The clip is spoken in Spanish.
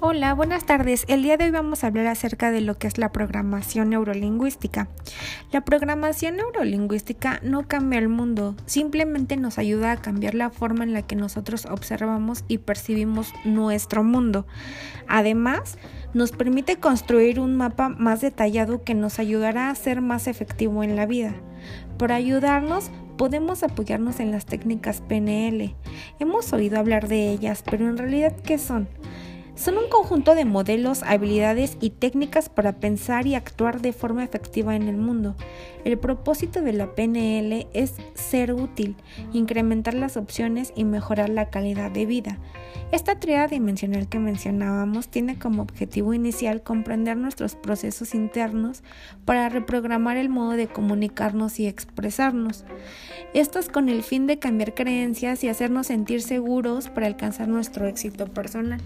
Hola, buenas tardes. El día de hoy vamos a hablar acerca de lo que es la programación neurolingüística. La programación neurolingüística no cambia el mundo, simplemente nos ayuda a cambiar la forma en la que nosotros observamos y percibimos nuestro mundo. Además, nos permite construir un mapa más detallado que nos ayudará a ser más efectivo en la vida. Por ayudarnos, podemos apoyarnos en las técnicas PNL. Hemos oído hablar de ellas, pero en realidad, ¿qué son? Son un conjunto de modelos, habilidades y técnicas para pensar y actuar de forma efectiva en el mundo. El propósito de la PNL es ser útil, incrementar las opciones y mejorar la calidad de vida. Esta triada dimensional que mencionábamos tiene como objetivo inicial comprender nuestros procesos internos para reprogramar el modo de comunicarnos y expresarnos. Esto es con el fin de cambiar creencias y hacernos sentir seguros para alcanzar nuestro éxito personal.